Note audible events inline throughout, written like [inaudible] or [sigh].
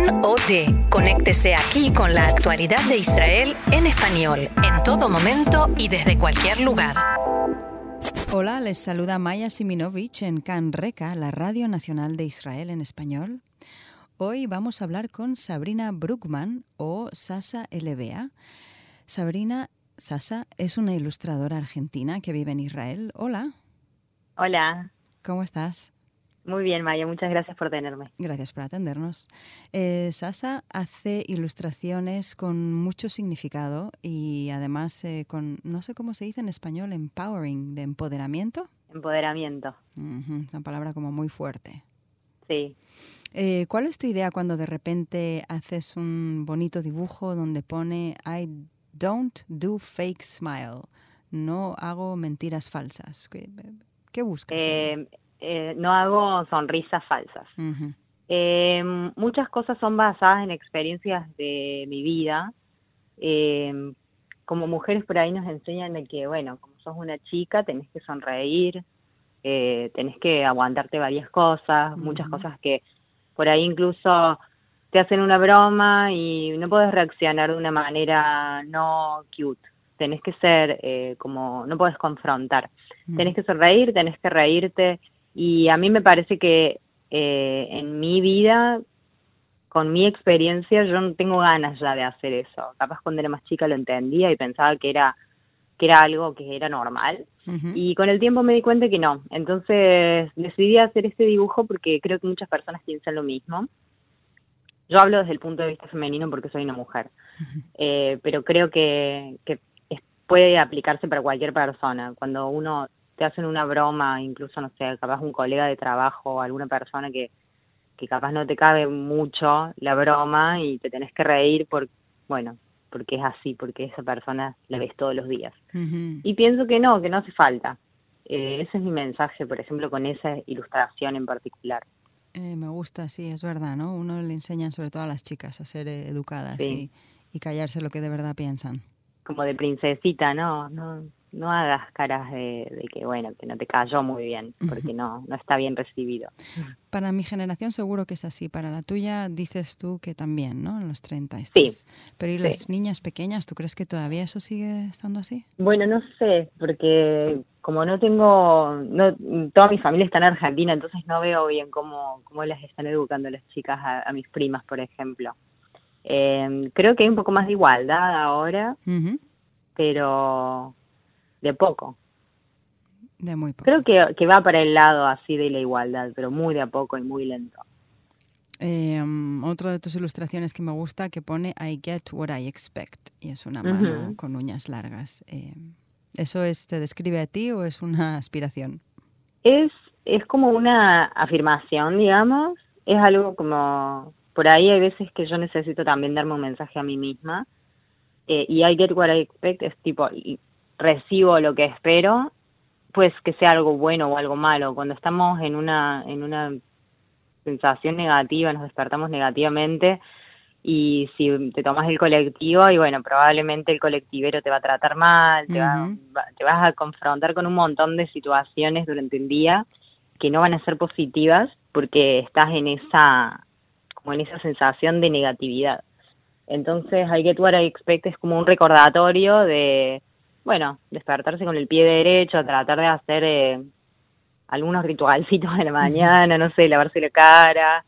Kan OD. Conéctese aquí con la actualidad de Israel en español, en todo momento y desde cualquier lugar. Hola, les saluda Maya Siminovich en Can Reka, la Radio Nacional de Israel en español. Hoy vamos a hablar con Sabrina Bruckman o Sasa LBA. Sabrina Sasa es una ilustradora argentina que vive en Israel. Hola. Hola. ¿Cómo estás? Muy bien, Maya, muchas gracias por tenerme. Gracias por atendernos. Eh, Sasa hace ilustraciones con mucho significado y además eh, con, no sé cómo se dice en español, empowering, de empoderamiento. Empoderamiento. es una palabra como muy fuerte. Sí. Eh, ¿Cuál es tu idea cuando de repente haces un bonito dibujo donde pone I don't do fake smile? No hago mentiras falsas. ¿Qué, qué buscas? Eh, no hago sonrisas falsas. Eh, muchas cosas son basadas en experiencias de mi vida. Eh, como mujeres por ahí nos enseñan de que, bueno, como sos una chica, tenés que sonreír, tenés que aguantarte varias cosas, muchas cosas que por ahí incluso te hacen una broma y no puedes reaccionar de una manera no cute. Tenés que ser como, no puedes confrontar. Tenés que sonreír, tenés que reírte, y a mí me parece que eh, en mi vida, con mi experiencia, yo no tengo ganas ya de hacer eso. Capaz cuando era más chica lo entendía y pensaba que era que era algo que era normal. Y con el tiempo me di cuenta que no. Entonces decidí hacer este dibujo porque creo que muchas personas piensan lo mismo. Yo hablo desde el punto de vista femenino porque soy una mujer, eh, pero creo que, que puede aplicarse para cualquier persona. Cuando uno te hacen una broma, incluso, no sé, capaz un colega de trabajo o alguna persona que, que capaz no te cabe mucho la broma y te tenés que reír por, bueno, porque es así, porque esa persona la ves todos los días. Y pienso que no, que no hace falta. Eh, ese es mi mensaje, por ejemplo, con esa ilustración en particular. Eh, me gusta, sí, es verdad, ¿no? Uno le enseñan sobre todo a las chicas a ser eh, educadas y, y, callarse lo que de verdad piensan. Como de princesita, ¿no? no no hagas caras de, que, bueno, que no te cayó muy bien, porque no, no está bien recibido. Para mi generación seguro que es así. Para la tuya dices tú que también, ¿no? En los 30 Sí. Pero ¿y las niñas pequeñas, tú crees que todavía eso sigue estando así? Bueno, no sé, porque como no tengo, no, toda mi familia está en Argentina, entonces no veo bien cómo, cómo las están educando las chicas a, mis primas, por ejemplo. Eh, creo que hay un poco más de igualdad ahora, pero de poco. De muy poco. Creo que, que, va para el lado así de la igualdad, pero muy de a poco y muy lento. Eh, otra de tus ilustraciones que me gusta que pone I get what I expect y es una mano con uñas largas. Eh, ¿Eso es, te describe a ti o es una aspiración? Es, es como una afirmación, digamos. Es algo como, por ahí hay veces que yo necesito también darme un mensaje a mí misma. Eh, y I get what I expect es tipo, recibo lo que espero, pues que sea algo bueno o algo malo. Cuando estamos en una, en una sensación negativa, nos despertamos negativamente y si te tomas el colectivo y bueno, probablemente el colectivero te va a tratar mal, te, te vas a confrontar con un montón de situaciones durante el día que no van a ser positivas porque estás en esa como en esa sensación de negatividad. Entonces, hay que What I Expect es como un recordatorio de bueno, despertarse con el pie derecho, tratar de hacer eh, algunos ritualcitos de la mañana, no sé, lavarse la cara,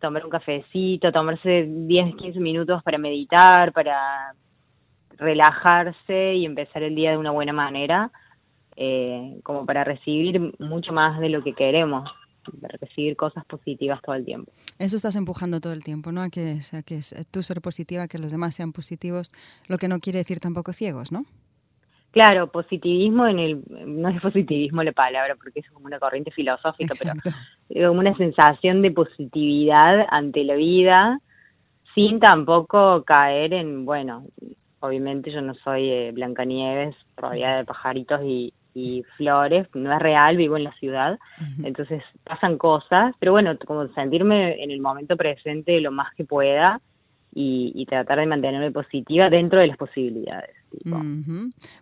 tomar un cafecito, tomarse 10, 15 minutos para meditar, para relajarse y empezar el día de una buena manera, eh, como para recibir mucho más de lo que queremos, para recibir cosas positivas todo el tiempo. Eso estás empujando todo el tiempo, ¿no? A que, a que tú ser positiva, que los demás sean positivos, lo que no quiere decir tampoco ciegos, ¿no? Claro, positivismo en el, no es positivismo la palabra porque es como una corriente filosófica, pero como una sensación de positividad ante la vida, sin tampoco caer en, bueno, obviamente yo no soy eh, Blancanieves, rodeada de pajaritos y, flores, no es real, vivo en la ciudad, entonces pasan cosas, pero bueno, como sentirme en el momento presente lo más que pueda y, tratar de mantenerme positiva dentro de las posibilidades.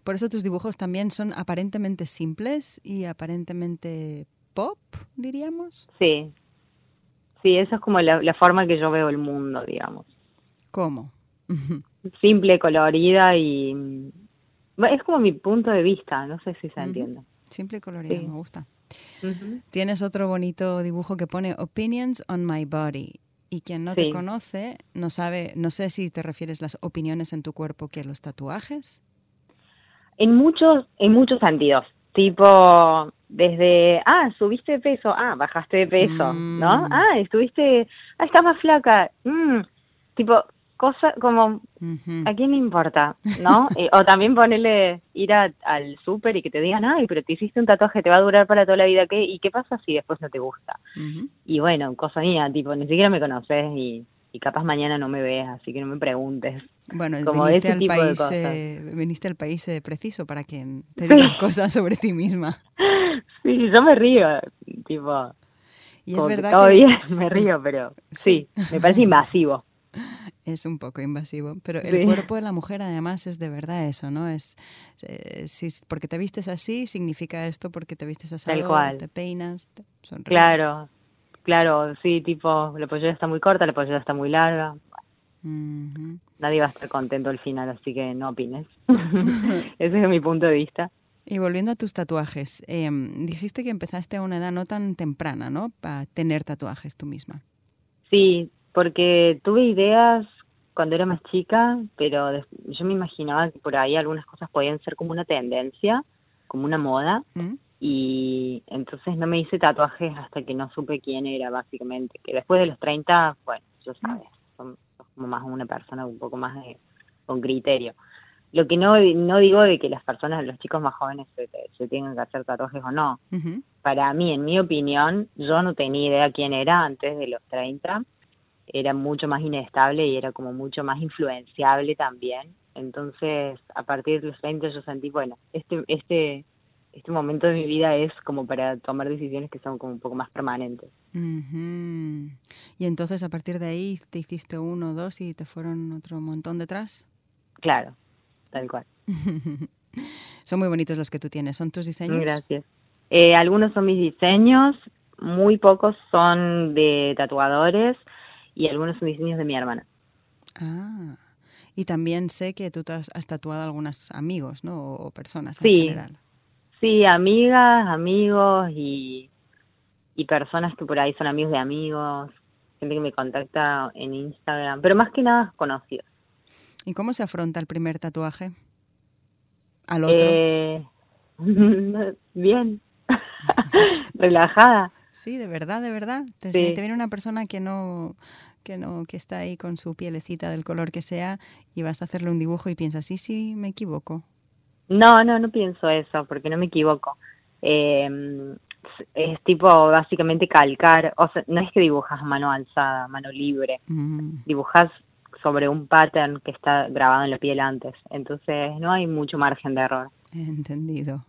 Por eso tus dibujos también son aparentemente simples y aparentemente pop, diríamos. Sí, Sí, esa es como la, forma que yo veo el mundo, digamos. ¿Cómo? Simple, colorida y... Es como mi punto de vista, no sé si se entiende. Simple y colorida, me gusta. Tienes otro bonito dibujo que pone Opinions on my body. Y quien no te conoce no sabe, no sé si te refieres las opiniones en tu cuerpo que los tatuajes. En muchos, en muchos sentidos. Tipo, desde, ah, subiste de peso, ah, bajaste de peso, ¿no? Mm. Ah, estuviste, ah, estás más flaca. Mm. Tipo, cosa como, ¿a quién le importa? ¿No? [laughs] Eh, o también ponerle, ir al súper y que te digan, ay, pero te hiciste un tatuaje, te va a durar para toda la vida, ¿qué? ¿Y qué pasa si después no te gusta? Y bueno, cosa mía, tipo, ni siquiera me conoces y, capaz mañana no me ves, así que no me preguntes. Bueno, como viniste, al país, eh, viniste al país eh, preciso para que te digan cosas sobre ti misma. [laughs] Sí, yo me río, tipo... Y es verdad que... [laughs] me río, pero sí, me parece invasivo. Es un poco invasivo, pero el cuerpo de la mujer además es de verdad eso, ¿no? Es eh, si, porque te vistes así significa esto, porque te vistes así, te peinas, te Claro, claro, sí, tipo, la pollera está muy corta, la pollera está muy larga. Nadie va a estar contento al final, así que no opines. [laughs] [laughs] Ese es mi punto de vista. Y volviendo a tus tatuajes, em, dijiste que empezaste a una edad no tan temprana, ¿no? Para tener tatuajes tú misma. Sí, porque tuve ideas cuando era más chica, pero yo me imaginaba que por ahí algunas cosas podían ser como una tendencia, como una moda, mm. y entonces no me hice tatuajes hasta que no supe quién era, básicamente. Que después de los 30, bueno, yo sabes, son, como más una persona un poco más con criterio. Lo que no, no digo de que las personas, los chicos más jóvenes se, se tengan que hacer tatuajes o no. Para mí, en mi opinión, yo no tenía idea quién era antes de los 30 era mucho más inestable y era como mucho más influenciable también. Entonces, a partir de los 30 yo sentí, bueno, este, este, este momento de mi vida es como para tomar decisiones que son como un poco más permanentes. Y entonces, a partir de ahí, te hiciste uno o dos y te fueron otro montón detrás. Claro, tal cual. [laughs] son muy bonitos los que tú tienes. ¿Son tus diseños? Gracias. Eh, algunos son mis diseños, muy pocos son de tatuadores y algunos son diseños de mi hermana. Ah, y también sé que tú has, tatuado a algunos amigos, ¿no? O personas en general. Sí, amigas, amigos y, y personas que por ahí son amigos de amigos, gente que me contacta en Instagram, pero más que nada conocidos. ¿Y cómo se afronta el primer tatuaje? ¿Al otro? Eh, [laughs] bien, [laughs] relajada. Sí, de verdad, de verdad. Te, te viene una persona que no, que no, que está ahí con su pielecita del color que sea y vas a hacerle un dibujo y piensas, sí, sí, me equivoco. No, no, no pienso eso, porque no me equivoco. Eh, es tipo básicamente calcar, o sea, no es que dibujas mano alzada, mano libre, mm. dibujas sobre un pattern que está grabado en la piel antes, entonces no hay mucho margen de error. Entendido.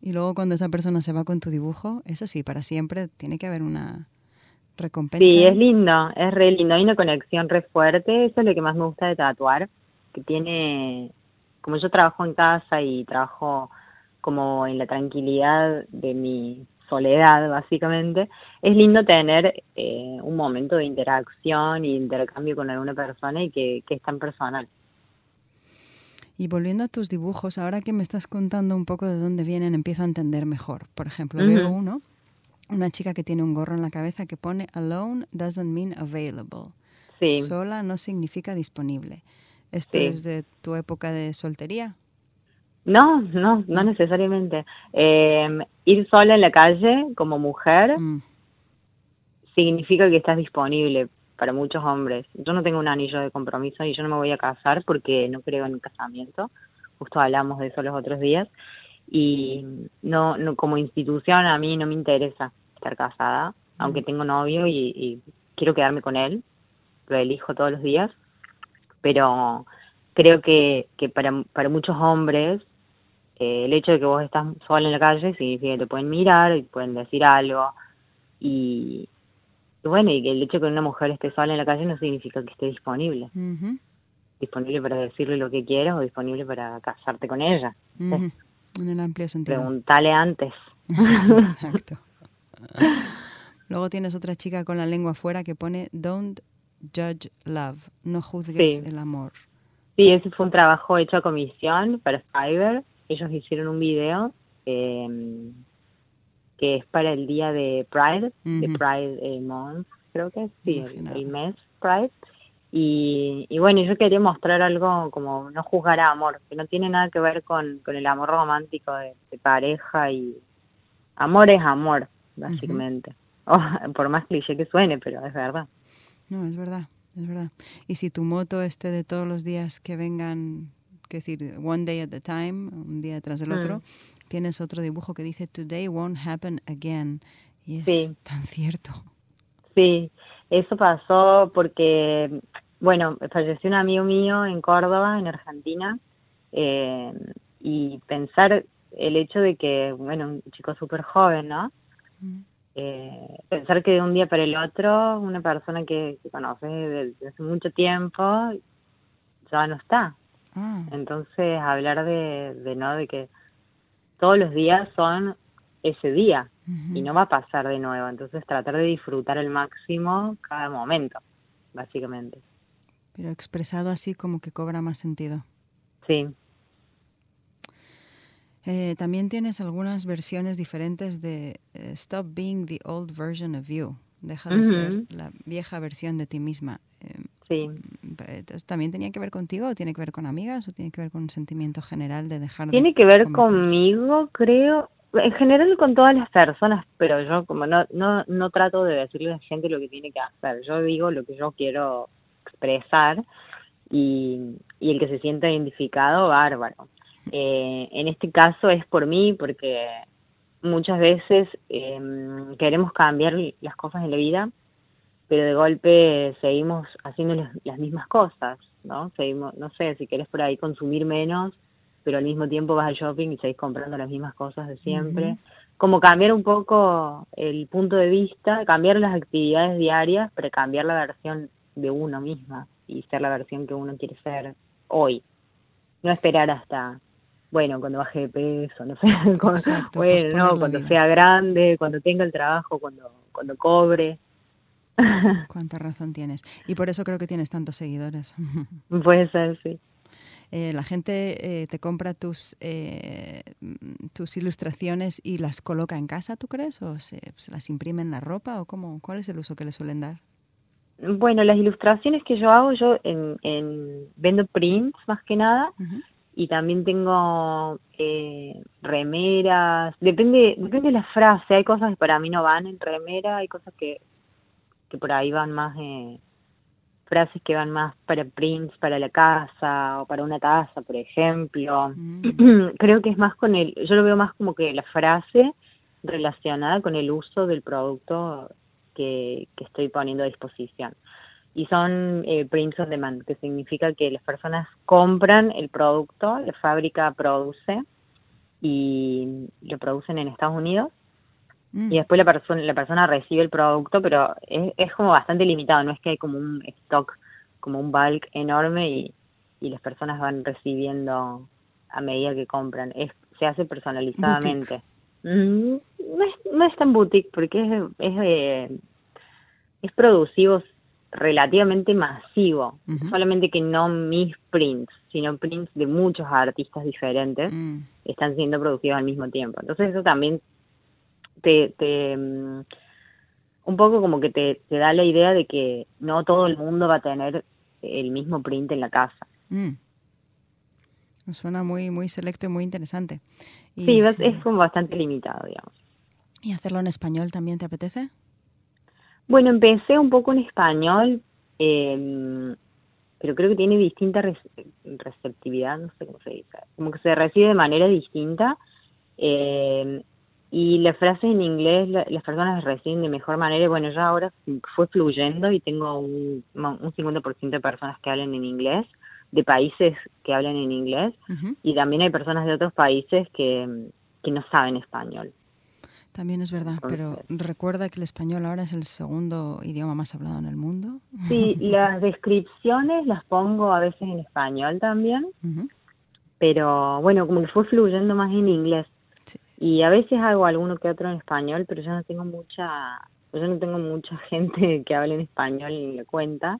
Y luego cuando esa persona se va con tu dibujo, eso sí, para siempre tiene que haber una, recompensa. Sí, es lindo, es re lindo, hay una conexión re fuerte, eso es lo que más me gusta de tatuar, que tiene, como yo trabajo en casa y trabajo como en la tranquilidad de mi soledad, básicamente, es lindo tener eh, un momento de interacción y intercambio con alguna persona y que, que es tan personal. Y volviendo a tus dibujos, ahora que me estás contando un poco de dónde vienen, empiezo a entender mejor. Por ejemplo, veo uno una chica que tiene un gorro en la cabeza que pone alone doesn't mean available. Sola no significa disponible. ¿Esto es de tu época de soltería? No, no, no necesariamente. Em, ir sola en la calle como mujer mm. significa que estás disponible para muchos hombres. Yo no tengo un anillo de compromiso y yo no me voy a casar porque no creo en un casamiento. Justo hablamos de eso los otros días. Y no, no como institución a mí no me interesa estar casada, aunque tengo novio y, quiero quedarme con él, lo elijo todos los días, pero creo que, que para, para muchos hombres eh, el hecho de que vos estás sola en la calle significa que te pueden mirar y pueden decir algo y, bueno, y que el hecho de que una mujer esté sola en la calle no significa que esté disponible. Disponible para decirle lo que quieras o disponible para casarte con ella. En el amplio sentido. Preguntale antes. [laughs] Exacto. [laughs] Luego tienes otra chica con la lengua afuera que pone Don't judge love, no juzgues el amor. Sí, ese fue un trabajo hecho a comisión para Fiverr. Ellos hicieron un video em, que es para el día de Pride, de Pride eh, Month, creo que es, sí, el, mes Pride. Y, y, bueno, yo quería mostrar algo como no juzgar a amor, que no tiene nada que ver con, con el amor romántico de, pareja y amor es amor, básicamente. [laughs] por más cliché que suene, pero es verdad. No, es verdad, es verdad. Y si tu moto este de todos los días que vengan, que decir, one day at a time, un día tras del otro, mm. tienes otro dibujo que dice today won't happen again. Y es tan cierto. Sí, eso pasó porque, bueno, falleció un amigo mío en Córdoba, en Argentina, eh, y pensar el hecho de que, bueno, un chico súper joven, ¿no? Mm. Eh, pensar que de un día para el otro una persona que, que conoces desde hace mucho tiempo ya no está. Ah. Entonces hablar de, de no de que todos los días son ese día y no va a pasar de nuevo. Entonces tratar de disfrutar al máximo cada momento, básicamente. Pero expresado así como que cobra más sentido. Sí, eh, también tienes algunas versiones diferentes de eh, Stop Being the Old Version of You. Deja de ser la vieja versión de ti misma. Eh, sí. Entonces, ¿También tenía que ver contigo o tiene que ver con amigas o tiene que ver con un sentimiento general de dejar Tiene que ver conmigo, creo. En general con todas las personas, pero yo como no, no, no trato de decirle a la gente lo que tiene que hacer. Yo digo lo que yo quiero expresar y, y el que se sienta identificado, bárbaro. Eh, en este caso es por mí, porque muchas veces em, queremos cambiar las cosas en la vida, pero de golpe seguimos haciendo las, mismas cosas, ¿no? Seguimos, no sé, si querés por ahí consumir menos, pero al mismo tiempo vas al shopping y seguís comprando las mismas cosas de siempre. Como cambiar un poco el punto de vista, cambiar las actividades diarias para cambiar la versión de uno misma y ser la versión que uno quiere ser hoy. No esperar hasta bueno, cuando baje de peso, no sé, [laughs] bueno, no, cuando sea grande, cuando tenga el trabajo, cuando, cuando cobre. [laughs] Cuánta razón tienes. Y por eso creo que tienes tantos seguidores. [laughs] Puede ser, sí. Eh, la gente eh, te compra tus, eh, tus ilustraciones y las coloca en casa, ¿tú crees? ¿O se, las imprime en la ropa? ¿O cómo? ¿Cuál es el uso que le suelen dar? Bueno, las ilustraciones que yo hago, yo en, en vendo prints más que nada y también tengo eh, remeras, depende, depende de la frase, hay cosas que para mí no van en remera, hay cosas que, que por ahí van más, eh, frases que van más para prints, para la casa o para una taza, por ejemplo. Mm. [clears throat] Creo que es más con el, yo lo veo más como que la frase relacionada con el uso del producto que, que estoy poniendo a disposición y son eh, prints on demand, que significa que las personas compran el producto, la fábrica produce y lo producen en Estados Unidos mm. y después la persona la persona recibe el producto, pero es, es como bastante limitado, no es que hay como un stock, como un bulk enorme y, y las personas van recibiendo a medida que compran, es se hace personalizadamente. Mm, no, es, no es tan boutique porque es, es, eh, es producido relativamente masivo, solamente que no mis prints, sino prints de muchos artistas diferentes mm. están siendo producidos al mismo tiempo. Entonces eso también te, te mm, un poco como que te, te, da la idea de que no todo el mundo va a tener el mismo print en la casa. Mm. Suena muy muy selecto y muy interesante. sí, es, es como bastante limitado, digamos. ¿Y hacerlo en español también te apetece? Bueno, empecé un poco en español, eh, pero creo que tiene distinta receptividad, no sé cómo se dice, como que se recibe de manera distinta. Eh, y las frases en inglés las personas las reciben de mejor manera. Bueno, ya ahora fue fluyendo y tengo un, un 50% de personas que hablan en inglés, de países que hablan en inglés, y también hay personas de otros países que, que no saben español. También es verdad, pero recuerda que el español ahora es el segundo idioma más hablado en el mundo. Sí, [laughs] las descripciones las pongo a veces en español también, pero bueno, como que fue fluyendo más en inglés. Y a veces hago alguno que otro en español, pero yo no tengo mucha yo no tengo mucha [laughs] gente que hable en español y le cuenta,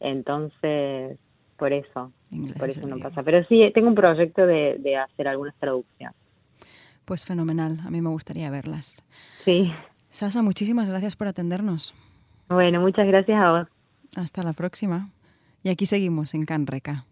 entonces por eso, por eso no pasa. Pero sí, tengo un proyecto de, de hacer algunas traducciones. Pues fenomenal, a mí me gustaría verlas. Sí. Sasa, muchísimas gracias por atendernos. Bueno, muchas gracias a vos. Hasta la próxima. Y aquí seguimos en Canreca.